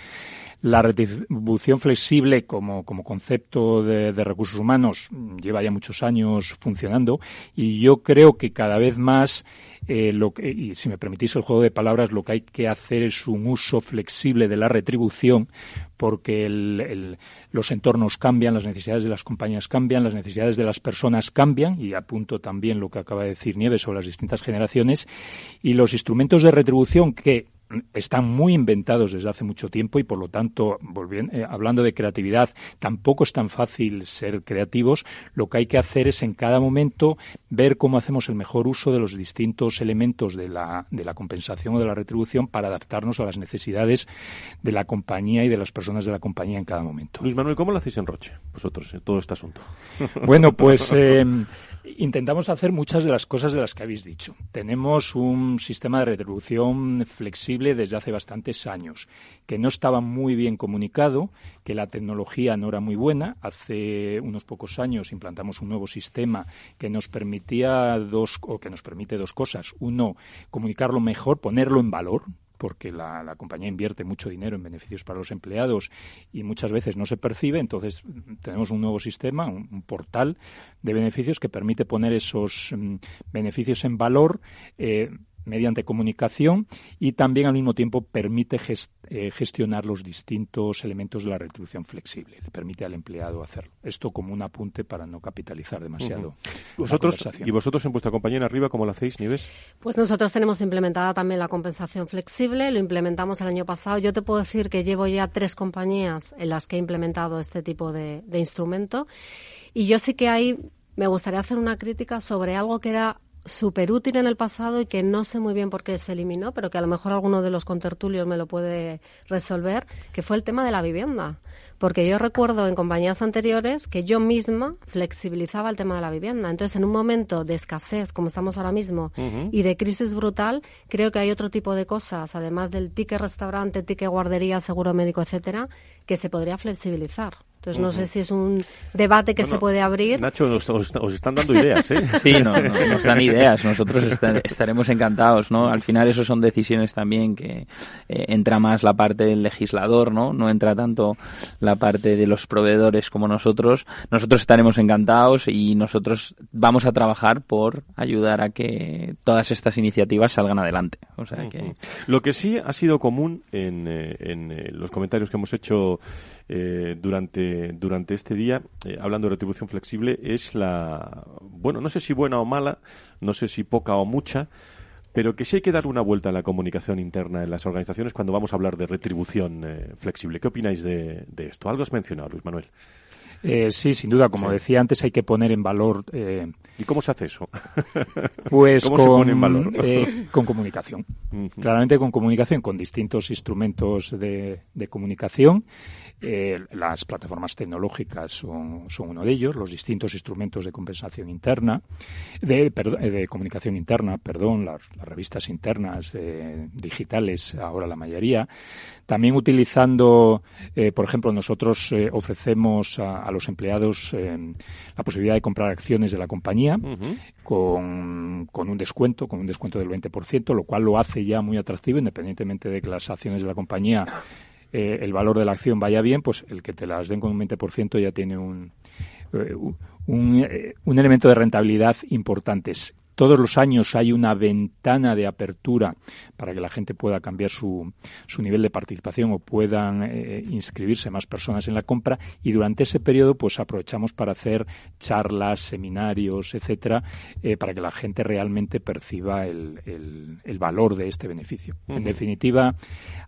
La retribución flexible como, como concepto de, de, recursos humanos lleva ya muchos años funcionando y yo creo que cada vez más eh, lo que, y si me permitís el juego de palabras, lo que hay que hacer es un uso flexible de la retribución porque los entornos cambian, las necesidades de las compañías cambian, las necesidades de las personas cambian, y apunto también lo que acaba de decir Nieves sobre las distintas generaciones, y los instrumentos de retribución que están muy inventados desde hace mucho tiempo y por lo tanto, volviendo, eh, hablando de creatividad, tampoco es tan fácil ser creativos. Lo que hay que hacer es en cada momento ver cómo hacemos el mejor uso de los distintos elementos de la, de la compensación o de la retribución para adaptarnos a las necesidades de la compañía y de las personas de la compañía en cada momento. Luis Manuel, ¿cómo lo hacéis en Roche, vosotros, en todo este asunto? Bueno, pues eh, Intentamos hacer muchas de las cosas de las que habéis dicho. Tenemos un sistema de retribución flexible desde hace bastantes años, que no estaba muy bien comunicado, que la tecnología no era muy buena. Hace unos pocos años implantamos un nuevo sistema que nos permitía dos, o que nos permite dos cosas. Uno, comunicarlo mejor, ponerlo en valor, porque la, compañía invierte mucho dinero en beneficios para los empleados y muchas veces no se percibe. Entonces, tenemos un nuevo sistema, un, portal de beneficios que permite poner esos mm, beneficios en valor. Eh, mediante comunicación y también al mismo tiempo permite eh, gestionar los distintos elementos de la retribución flexible. Le permite al empleado hacerlo. Esto como un apunte para no capitalizar demasiado. ¿Vosotros, ¿Y vosotros en vuestra compañía en arriba cómo lo hacéis, Nieves? Pues nosotros tenemos implementada también la compensación flexible. Lo implementamos el año pasado. Yo te puedo decir que llevo ya tres compañías en las que he implementado este tipo de, de instrumento. Y yo sí que hay me gustaría hacer una crítica sobre algo que era súper útil en el pasado y que no sé muy bien por qué se eliminó, pero que a lo mejor alguno de los contertulios me lo puede resolver, que fue el tema de la vivienda. Porque yo recuerdo en compañías anteriores que yo misma flexibilizaba el tema de la vivienda. Entonces, en un momento de escasez, como estamos ahora mismo, y de crisis brutal, creo que hay otro tipo de cosas, además del ticket restaurante, ticket guardería, seguro médico, etcétera, que se podría flexibilizar. Entonces no sé si es un debate que se puede abrir. Nacho, os, están dando ideas, ¿eh? Sí, no, nos dan ideas. Nosotros estaremos encantados, ¿no? Al final eso son decisiones también que eh, entra más la parte del legislador, ¿no? No entra tanto la parte de los proveedores como nosotros. Nosotros estaremos encantados y nosotros vamos a trabajar por ayudar a que todas estas iniciativas salgan adelante. O sea que... Lo que sí ha sido común en, eh, en eh, los comentarios que hemos hecho eh, durante, durante este día, eh, hablando de retribución flexible, es la, bueno, no sé si buena o mala, no sé si poca o mucha, pero que sí hay que dar una vuelta a la comunicación interna en las organizaciones cuando vamos a hablar de retribución eh, flexible. ¿Qué opináis de, esto? Algo has mencionado, Luis Manuel. sí, sin duda. Como decía antes, hay que poner en valor. ¿Y cómo se hace eso? Pues con, en valor? con comunicación. Claramente con comunicación, con distintos instrumentos de, de comunicación eh, las plataformas tecnológicas son, uno de ellos, los distintos instrumentos de compensación interna, de, eh, de comunicación interna, perdón, las, revistas internas eh, digitales, ahora la mayoría. También utilizando, por ejemplo, nosotros ofrecemos a, los empleados la posibilidad de comprar acciones de la compañía con, con un descuento, con un descuento del 20%, lo cual lo hace ya muy atractivo, independientemente de que las acciones de la compañía eh, el valor de la acción vaya bien, pues el que te las den con un 20% ya tiene un, eh, un, eh, un, elemento de rentabilidad importante. Todos los años hay una ventana de apertura para que la gente pueda cambiar su, su nivel de participación o puedan eh, inscribirse más personas en la compra y durante ese periodo pues aprovechamos para hacer charlas, seminarios, etcétera, eh, para que la gente realmente perciba el, el, valor de este beneficio. En definitiva,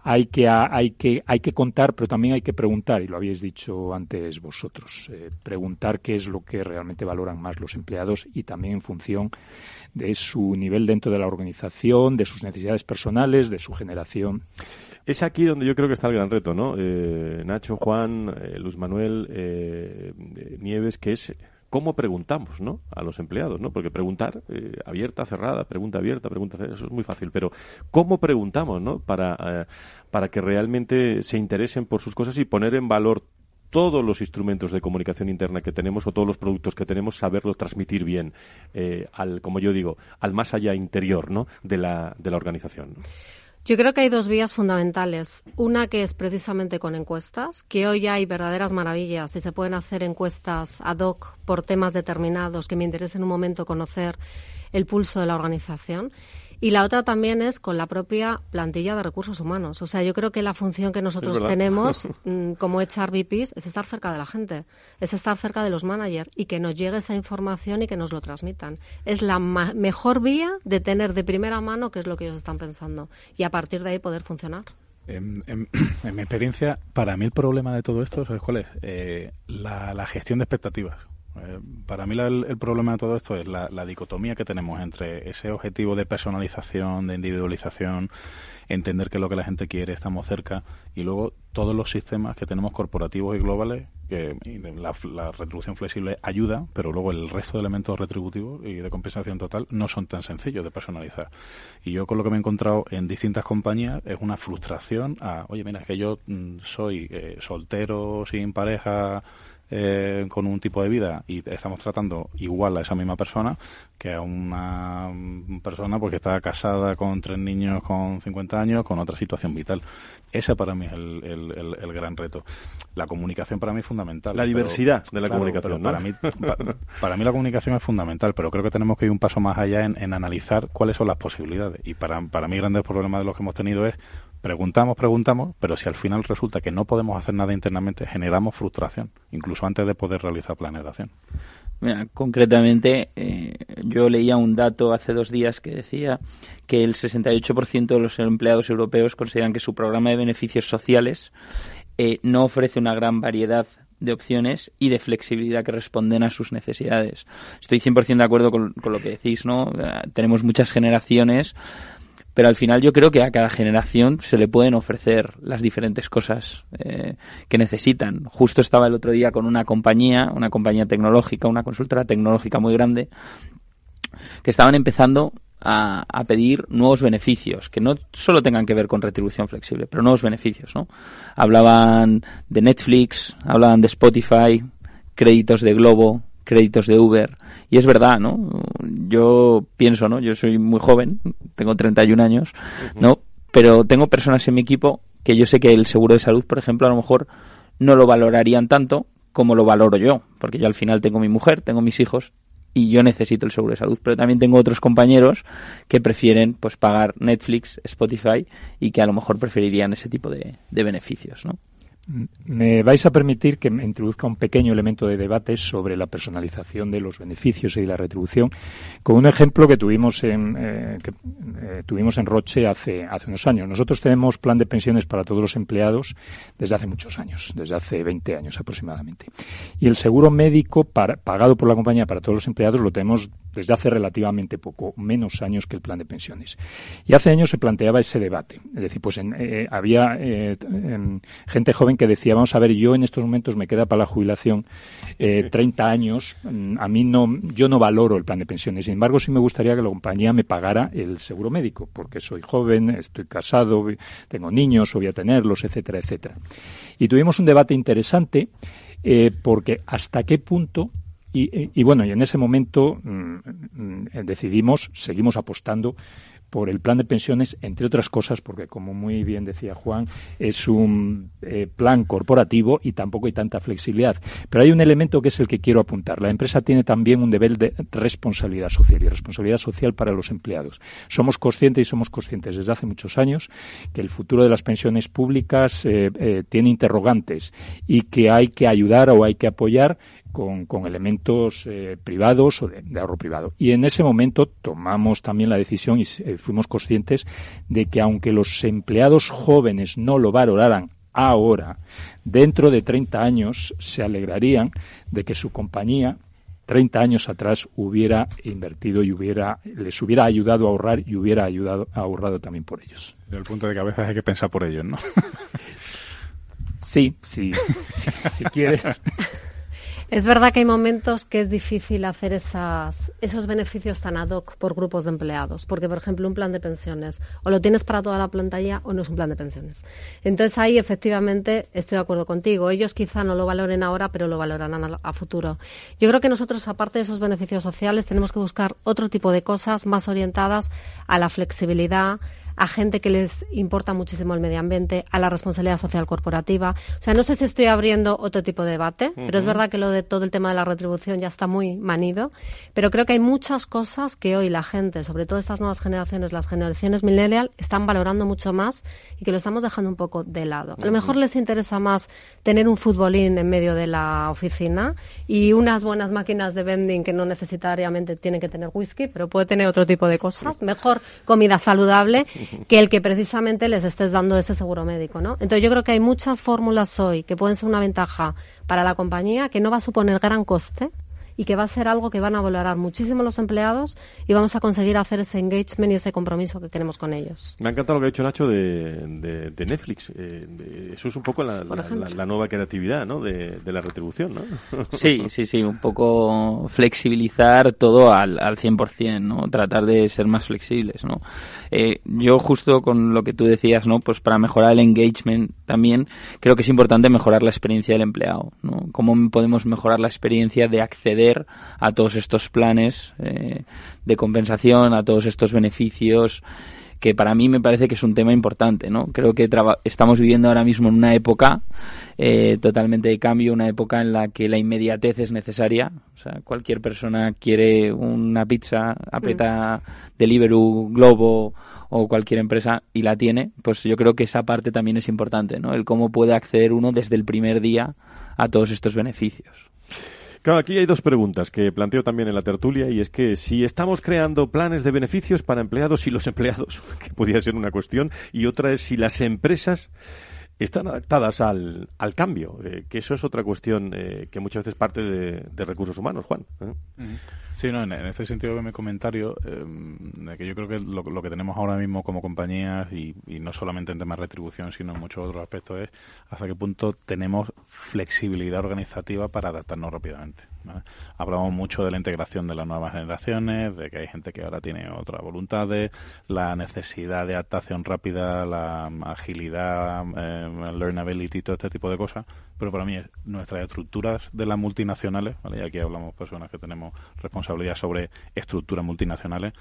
hay que, hay, que, hay que contar, pero también hay que preguntar, y lo habéis dicho antes vosotros, eh, preguntar qué es lo que realmente valoran más los empleados y también en función de su nivel dentro de la organización, de sus necesidades personales, de su generación. Es aquí donde yo creo que está el gran reto, ¿no? Eh, Nacho, Juan, eh, Luis Manuel, eh, Nieves, que es cómo preguntamos, ¿no? A los empleados, ¿no? Porque preguntar, abierta, cerrada, pregunta abierta, pregunta cerrada, eso es muy fácil, pero ¿cómo preguntamos, ¿no? Para, para que realmente se interesen por sus cosas y poner en valor todos los instrumentos de comunicación interna que tenemos o todos los productos que tenemos, saberlos transmitir bien eh, al, como yo digo, al más allá interior ¿no? de, la, de la organización. Yo creo que hay dos vías fundamentales. Una que es precisamente con encuestas, que hoy hay verdaderas maravillas y se pueden hacer encuestas ad hoc por temas determinados que me interesa en un momento conocer el pulso de la organización. Y la otra también es con la propia plantilla de recursos humanos. O sea, yo creo que la función que nosotros tenemos mm, como echar VPs es estar cerca de la gente, es estar cerca de los managers y que nos llegue esa información y que nos lo transmitan. Es la mejor vía de tener de primera mano qué es lo que ellos están pensando y a partir de ahí poder funcionar. En, mi experiencia, para mí el problema de todo esto, ¿sabes cuál es? Eh, la gestión de expectativas. Eh, para mí el, problema de todo esto es la, dicotomía que tenemos entre ese objetivo de personalización, de individualización, entender que es lo que la gente quiere, estamos cerca, y luego todos los sistemas que tenemos corporativos y globales, que la, retribución flexible ayuda, pero luego el resto de elementos retributivos y de compensación total no son tan sencillos de personalizar. Y yo con lo que me he encontrado en distintas compañías es una frustración a, oye, mira, es que yo mm, soy eh, soltero, sin pareja, eh, con un tipo de vida y estamos tratando igual a esa misma persona que a una persona porque está casada con tres niños con 50 años con otra situación vital. Ese para mí es el, el, gran reto. La comunicación para mí es fundamental. La diversidad de la comunicación. Para, mí, para mí la comunicación es fundamental, pero creo que tenemos que ir un paso más allá en, en analizar cuáles son las posibilidades. Y para, para mí grandes problemas de los que hemos tenido es preguntamos, preguntamos, pero si al final resulta que no podemos hacer nada internamente, generamos frustración, incluso antes de poder realizar planeación. Mira, concretamente, eh, yo leía un dato hace dos días que decía que el 68% de los empleados europeos consideran que su programa de beneficios sociales eh, no ofrece una gran variedad de opciones y de flexibilidad que responden a sus necesidades. Estoy 100% de acuerdo con, lo que decís, ¿no? Eh, tenemos muchas generaciones pero al final yo creo que a cada generación se le pueden ofrecer las diferentes cosas eh, que necesitan. Justo estaba el otro día con una compañía, una compañía tecnológica, una consultora tecnológica muy grande, que estaban empezando a, a, pedir nuevos beneficios, que no solo tengan que ver con retribución flexible, pero nuevos beneficios, ¿no? Hablaban de Netflix, hablaban de Spotify, créditos de Globo, créditos de Uber. Y es verdad, ¿no? Yo pienso, ¿no? Yo soy muy joven, tengo 31 años, ¿no? Pero tengo personas en mi equipo que yo sé que el seguro de salud, por ejemplo, a lo mejor no lo valorarían tanto como lo valoro yo, porque yo al final tengo mi mujer, tengo mis hijos y yo necesito el seguro de salud, pero también tengo otros compañeros que prefieren pues pagar Netflix, Spotify y que a lo mejor preferirían ese tipo de, de beneficios, ¿no? Me vais a permitir que me introduzca un pequeño elemento de debate sobre la personalización de los beneficios y la retribución, con un ejemplo que tuvimos en, eh, que, eh, tuvimos en Roche hace, hace unos años. Nosotros tenemos plan de pensiones para todos los empleados desde hace muchos años, desde hace 20 años aproximadamente. Y el seguro médico pagado por la compañía para todos los empleados lo tenemos desde hace relativamente poco, menos años que el plan de pensiones. Y hace años se planteaba ese debate. Es decir, pues eh, había gente joven que decía, vamos a ver, yo en estos momentos me queda para la jubilación eh, 30 años, mm, a mí no, yo no valoro el plan de pensiones, sin embargo sí me gustaría que la compañía me pagara el seguro médico, porque soy joven, estoy casado, tengo niños, voy a tenerlos, etcétera, etcétera. Y tuvimos un debate interesante eh, porque hasta qué punto y, y, bueno, y en ese momento mm, mm, decidimos, seguimos apostando por el plan de pensiones, entre otras cosas, porque como muy bien decía Juan, es un eh, plan corporativo y tampoco hay tanta flexibilidad. Pero hay un elemento que es el que quiero apuntar. La empresa tiene también un deber de responsabilidad social y responsabilidad social para los empleados. Somos conscientes y somos conscientes desde hace muchos años que el futuro de las pensiones públicas eh, eh, tiene interrogantes y que hay que ayudar o hay que apoyar con, con elementos eh, privados o de, ahorro privado. Y en ese momento tomamos también la decisión y eh, fuimos conscientes de que aunque los empleados jóvenes no lo valoraran ahora, dentro de 30 años se alegrarían de que su compañía 30 años atrás hubiera invertido y hubiera les hubiera ayudado a ahorrar y hubiera ayudado ahorrado también por ellos. Desde el punto de que a veces hay que pensar por ellos, ¿no? sí, sí, sí si quieres. Es verdad que hay momentos que es difícil hacer esas, esos beneficios tan ad hoc por grupos de empleados, porque, por ejemplo, un plan de pensiones o lo tienes para toda la plantilla o no es un plan de pensiones. Entonces, ahí efectivamente estoy de acuerdo contigo. Ellos quizá no lo valoren ahora, pero lo valorarán a, a futuro. Yo creo que nosotros, aparte de esos beneficios sociales, tenemos que buscar otro tipo de cosas más orientadas a la flexibilidad, a gente que les importa muchísimo el medio ambiente, a la responsabilidad social corporativa. O sea, no sé si estoy abriendo otro tipo de debate, pero es verdad que lo de todo el tema de la retribución ya está muy manido, pero creo que hay muchas cosas que hoy la gente, sobre todo estas nuevas generaciones, las generaciones millennial, están valorando mucho más y que lo estamos dejando un poco de lado. A lo mejor les interesa más tener un futbolín en medio de la oficina y unas buenas máquinas de vending que no necesariamente tienen que tener whisky, pero puede tener otro tipo de cosas. Mejor comida saludable que el que precisamente les estés dando ese seguro médico, ¿no? Entonces yo creo que hay muchas fórmulas hoy que pueden ser una ventaja para la compañía que no va a suponer gran coste y que va a ser algo que van a valorar muchísimo los empleados y vamos a conseguir hacer ese engagement y ese compromiso que queremos con ellos. Me ha encantado lo que ha dicho Nacho de, de, Netflix. Eh, eso es un poco la, la, nueva creatividad ¿no? de, la retribución, ¿no? Sí, sí, sí, un poco flexibilizar todo al, al 100%, ¿no? Tratar de ser más flexibles, ¿no? Eh, yo justo con lo que tú decías, ¿no? Pues para mejorar el engagement también creo que es importante mejorar la experiencia del empleado. ¿no? ¿Cómo podemos mejorar la experiencia de acceder a todos estos planes eh, de compensación, a todos estos beneficios? que para mí me parece que es un tema importante, ¿no? Creo que estamos viviendo ahora mismo en una época eh, totalmente de cambio, una época en la que la inmediatez es necesaria. O sea, cualquier persona quiere una pizza, aprieta mm. Deliveroo, Globo o cualquier empresa y la tiene, pues yo creo que esa parte también es importante, ¿no? El cómo puede acceder uno desde el primer día a todos estos beneficios. Claro, aquí hay dos preguntas que planteo también en la tertulia y es que si estamos creando planes de beneficios para empleados y los empleados, que podría ser una cuestión, y otra es si las empresas están adaptadas al, al cambio, eh, que eso es otra cuestión eh, que muchas veces parte de, recursos humanos, Juan. ¿eh? Sí, no, en, ese sentido mi comentario, eh, que yo creo que lo, que tenemos ahora mismo como compañías, y, no solamente en temas de retribución, sino en muchos otros aspectos, es hasta qué punto tenemos flexibilidad organizativa para adaptarnos rápidamente. Hablamos mucho de la integración de las nuevas generaciones, de que hay gente que ahora tiene otras voluntades, la necesidad de adaptación rápida, la agilidad, eh, learnability, todo este tipo de cosas. Pero para mí, nuestras estructuras de las multinacionales, y aquí hablamos personas que tenemos responsabilidad sobre estructuras multinacionales,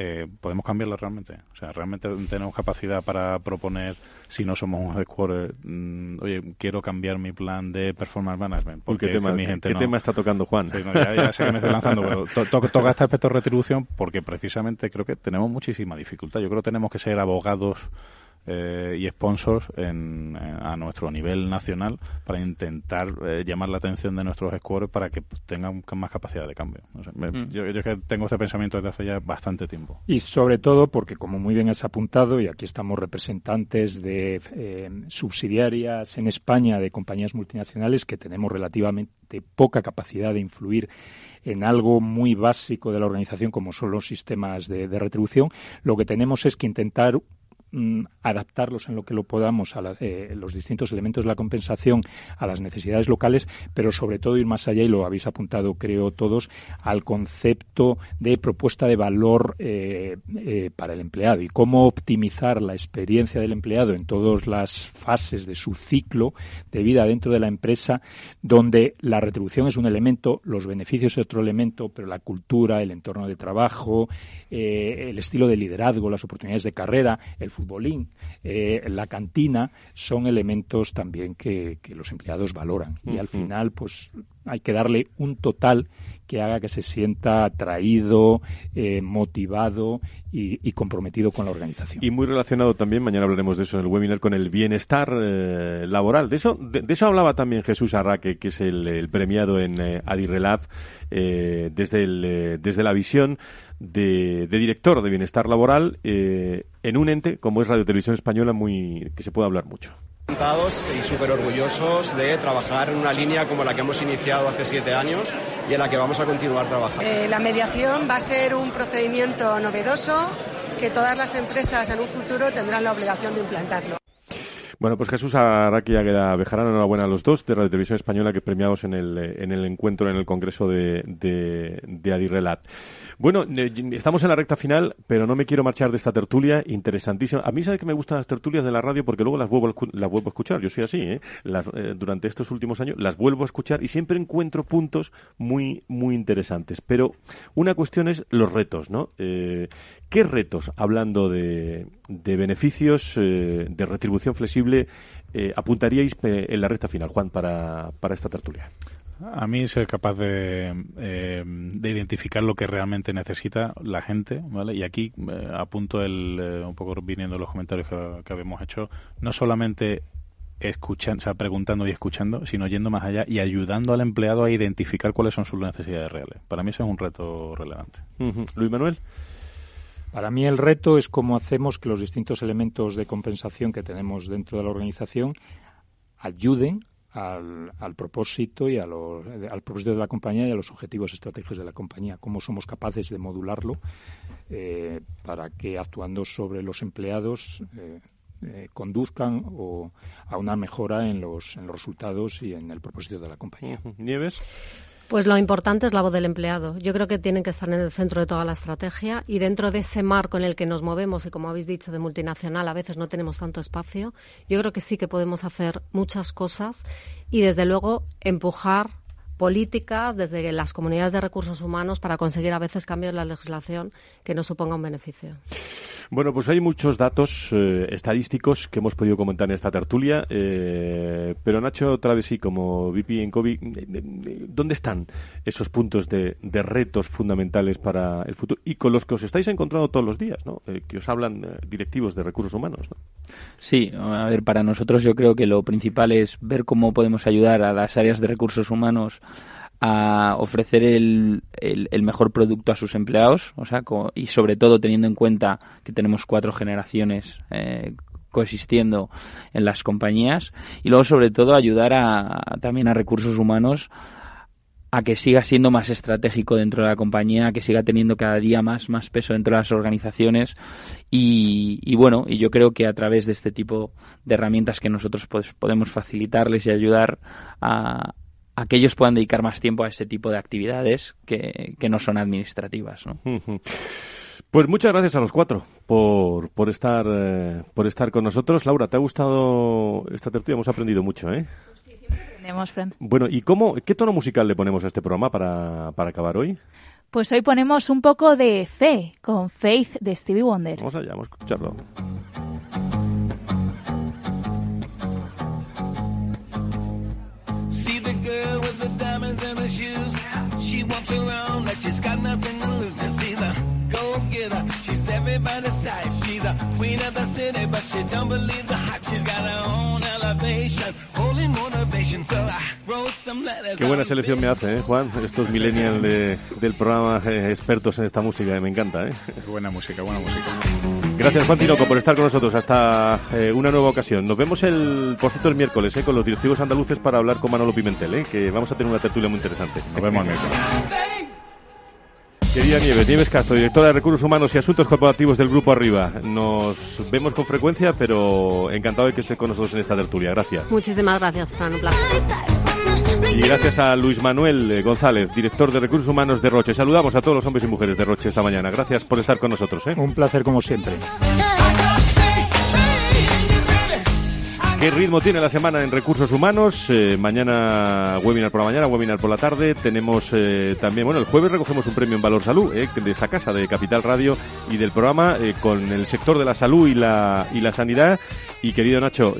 eh, podemos cambiarla realmente. O sea, realmente tenemos capacidad para proponer, si no somos un headquarter, mm, oye, quiero cambiar mi plan de performance management. Porque ¿Qué, tema, mi gente tema está tocando Juan? ya, sé que me estoy lanzando, pero toca este aspecto de retribución porque precisamente creo que tenemos muchísima dificultad. Yo creo que tenemos que ser abogados eh, y sponsors en, a nuestro nivel nacional para intentar eh, llamar la atención de nuestros scores para que tengan más capacidad de cambio. Mm. yo, tengo este pensamiento desde hace ya bastante tiempo. Y sobre todo porque, como muy bien has apuntado, y aquí estamos representantes de eh, subsidiarias en España de compañías multinacionales que tenemos relativamente poca capacidad de influir en algo muy básico de la organización como son los sistemas de retribución, lo que tenemos es que intentar Mm, adaptarlos en lo que lo podamos a eh, los distintos elementos de la compensación a las necesidades locales, pero sobre todo ir más allá, y lo habéis apuntado creo todos, al concepto de propuesta de valor eh, eh, para el empleado y cómo optimizar la experiencia del empleado en todas las fases de su ciclo de vida dentro de la empresa, donde la retribución es un elemento, los beneficios es otro elemento, pero la cultura, el entorno de trabajo, el estilo de liderazgo, las oportunidades de carrera, el futbolín, eh, la cantina, son elementos también que, los empleados valoran. Y al final, pues hay que darle un total que haga que se sienta atraído, eh, motivado y, comprometido con la organización. Y muy relacionado también, mañana hablaremos de eso en el webinar, con el bienestar eh, laboral. De eso, de, eso hablaba también Jesús Arraque, que es el, premiado en eh, Adirrelab, desde, el, desde la visión de, director de bienestar laboral en un ente como es Radio Televisión Española, muy que se puede hablar mucho y súper orgullosos de trabajar en una línea como la que hemos iniciado hace siete años y en la que vamos a continuar trabajando. Eh, la mediación va a ser un procedimiento novedoso que todas las empresas en un futuro tendrán la obligación de implantarlo. Bueno, pues Jesús Araki y Águeda Bejarano, enhorabuena a los dos de Radio Televisión Española que premiados en el, en el encuentro en el Congreso de, de, de Adirrelat. Bueno, estamos en la recta final, pero no me quiero marchar de esta tertulia interesantísima. A mí sabe que me gustan las tertulias de la radio porque luego las vuelvo, las vuelvo a escuchar. Yo soy así, ¿eh? ¿eh? durante estos últimos años las vuelvo a escuchar y siempre encuentro puntos muy, muy interesantes. Pero una cuestión es los retos, ¿no? Eh, ¿Qué retos, hablando de, de beneficios, eh, de retribución flexible, apuntaríais en la recta final, Juan, para, para esta tertulia? A mí ser capaz de, eh, de, identificar lo que realmente necesita la gente, ¿vale? Y aquí eh, apunto el, eh, un poco viniendo los comentarios que, que habíamos hecho, no solamente escuchando, o sea, preguntando y escuchando, sino yendo más allá y ayudando al empleado a identificar cuáles son sus necesidades reales. Para mí eso es un reto relevante. Luis Manuel. Para mí el reto es cómo hacemos que los distintos elementos de compensación que tenemos dentro de la organización ayuden al, propósito y a al propósito de la compañía y a los objetivos estratégicos de la compañía. Cómo somos capaces de modularlo eh, para que actuando sobre los empleados eh, eh, conduzcan a una mejora en los, en los resultados y en el propósito de la compañía. Nieves. Pues lo importante es la voz del empleado. Yo creo que tienen que estar en el centro de toda la estrategia y dentro de ese marco en el que nos movemos y como habéis dicho de multinacional a veces no tenemos tanto espacio, yo creo que sí que podemos hacer muchas cosas y desde luego empujar políticas desde las comunidades de recursos humanos para conseguir a veces cambios en la legislación que nos suponga un beneficio. Bueno, pues hay muchos datos eh, estadísticos que hemos podido comentar en esta tertulia, eh, pero Nacho Travesí, como VP en COVID, ¿dónde están esos puntos de, retos fundamentales para el futuro y con los que os estáis encontrando todos los días, ¿no? Eh, que os hablan directivos de recursos humanos? ¿no? Sí, a ver, para nosotros yo creo que lo principal es ver cómo podemos ayudar a las áreas de recursos humanos a ofrecer el, el, mejor producto a sus empleados, o sea, y sobre todo teniendo en cuenta que tenemos cuatro generaciones eh, coexistiendo en las compañías y luego sobre todo ayudar a, también a recursos humanos a que siga siendo más estratégico dentro de la compañía, que siga teniendo cada día más, más peso dentro de las organizaciones. Y, y, bueno, y yo creo que a través de este tipo de herramientas que nosotros pues, podemos facilitarles y ayudar a, a que ellos puedan dedicar más tiempo a ese tipo de actividades que, no son administrativas. ¿no? Pues muchas gracias a los cuatro por, por estar eh, por estar con nosotros. Laura, ¿te ha gustado esta tertulia? Hemos aprendido mucho, ¿eh? sí, siempre aprendemos, Fran. Bueno, ¿y cómo, qué tono musical le ponemos a este programa para, para acabar hoy? Pues hoy ponemos un poco de fe con Faith de Stevie Wonder. Vamos allá, vamos a escucharlo. She walks around like she's got nothing to lose. Just see the go getter. She's everybody's type. She's a queen of the city, but she don't believe the hype. She's got her own elevation, holy motivation. So I wrote some letters. Qué buena selección me hace, ¿eh, Juan? Estos millennials de, del programa eh, expertos en esta música, me encanta, ¿eh? Buena música, buena música. Gracias, Juan Tinoco, por estar con nosotros hasta eh, una nueva ocasión. Nos vemos el, por cierto, el miércoles eh, con los directivos andaluces para hablar con Manolo Pimentel, eh, que vamos a tener una tertulia muy interesante. Nos vemos el miércoles. Querida Nieves, Nieves Castro, directora de Recursos Humanos y Asuntos Corporativos del Grupo Arriba. Nos vemos con frecuencia, pero encantado de que esté con nosotros en esta tertulia. Gracias. Muchísimas gracias, Fran. Un placer. Y gracias a Luis Manuel eh, González, director de Recursos Humanos de Roche. Saludamos a todos los hombres y mujeres de Roche esta mañana. Gracias por estar con nosotros. ¿eh? Un placer como siempre. ¿Qué ritmo tiene la semana en recursos humanos? Eh, mañana webinar por la mañana, webinar por la tarde. Tenemos eh, también, bueno, el jueves recogemos un premio en Valor Salud eh, de esta casa, de Capital Radio y del programa con el sector de la salud y la, y la sanidad. Y querido Nacho,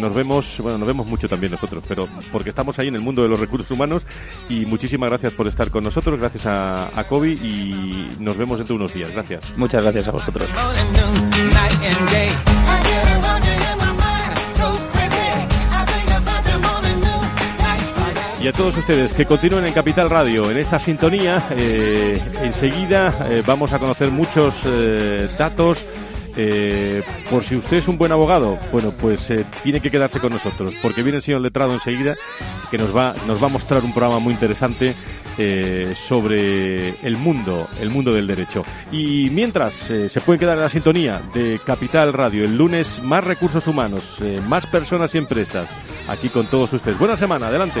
nos vemos, bueno, nos vemos mucho también nosotros, pero porque estamos ahí en el mundo de los recursos humanos y muchísimas gracias por estar con nosotros, gracias a, a Kobe y nos vemos dentro de unos días. Gracias. Muchas gracias a vosotros. Y a todos ustedes que continúen en Capital Radio, en esta sintonía, eh, enseguida eh, vamos a conocer muchos eh, datos. por si usted es un buen abogado, bueno, pues tiene que quedarse con nosotros, porque viene el señor letrado enseguida, que nos va, nos va a mostrar un programa muy interesante sobre el mundo, el mundo del derecho. Y mientras se puede quedar en la sintonía de Capital Radio, el lunes más recursos humanos, más personas y empresas, aquí con todos ustedes. Buena semana, adelante.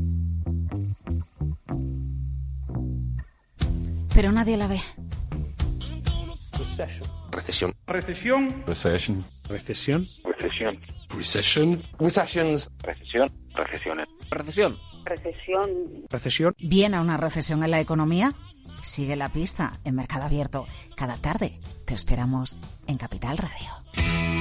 Pero nadie la ve. Recesión. Recesión. Recesión. Recesión. Recesión. Recessions. Recesión. Recesiones. Recesión. Recesión. Recesión. ¿Viene a una recesión en la economía? Sigue la pista en Mercado Abierto. Cada tarde te esperamos en Capital Radio.